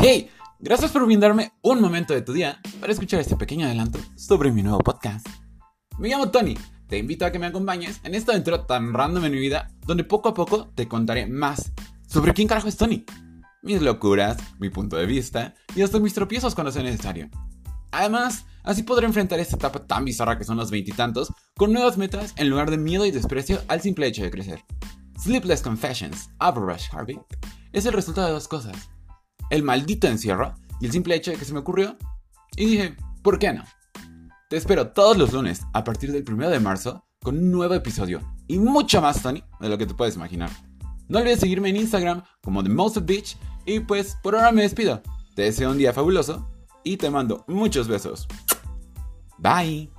Hey, gracias por brindarme un momento de tu día para escuchar este pequeño adelanto sobre mi nuevo podcast. Me llamo Tony, te invito a que me acompañes en esta aventura tan random en mi vida, donde poco a poco te contaré más sobre quién carajo es Tony, mis locuras, mi punto de vista y hasta mis tropiezos cuando sea necesario. Además, así podré enfrentar esta etapa tan bizarra que son los veintitantos con nuevas metas en lugar de miedo y desprecio al simple hecho de crecer. Sleepless Confessions, Rush Harvey, es el resultado de dos cosas el maldito encierro y el simple hecho de que se me ocurrió. Y dije, ¿por qué no? Te espero todos los lunes a partir del 1 de marzo con un nuevo episodio y mucho más, Tony, de lo que te puedes imaginar. No olvides seguirme en Instagram como The Most Beach y pues por ahora me despido. Te deseo un día fabuloso y te mando muchos besos. Bye.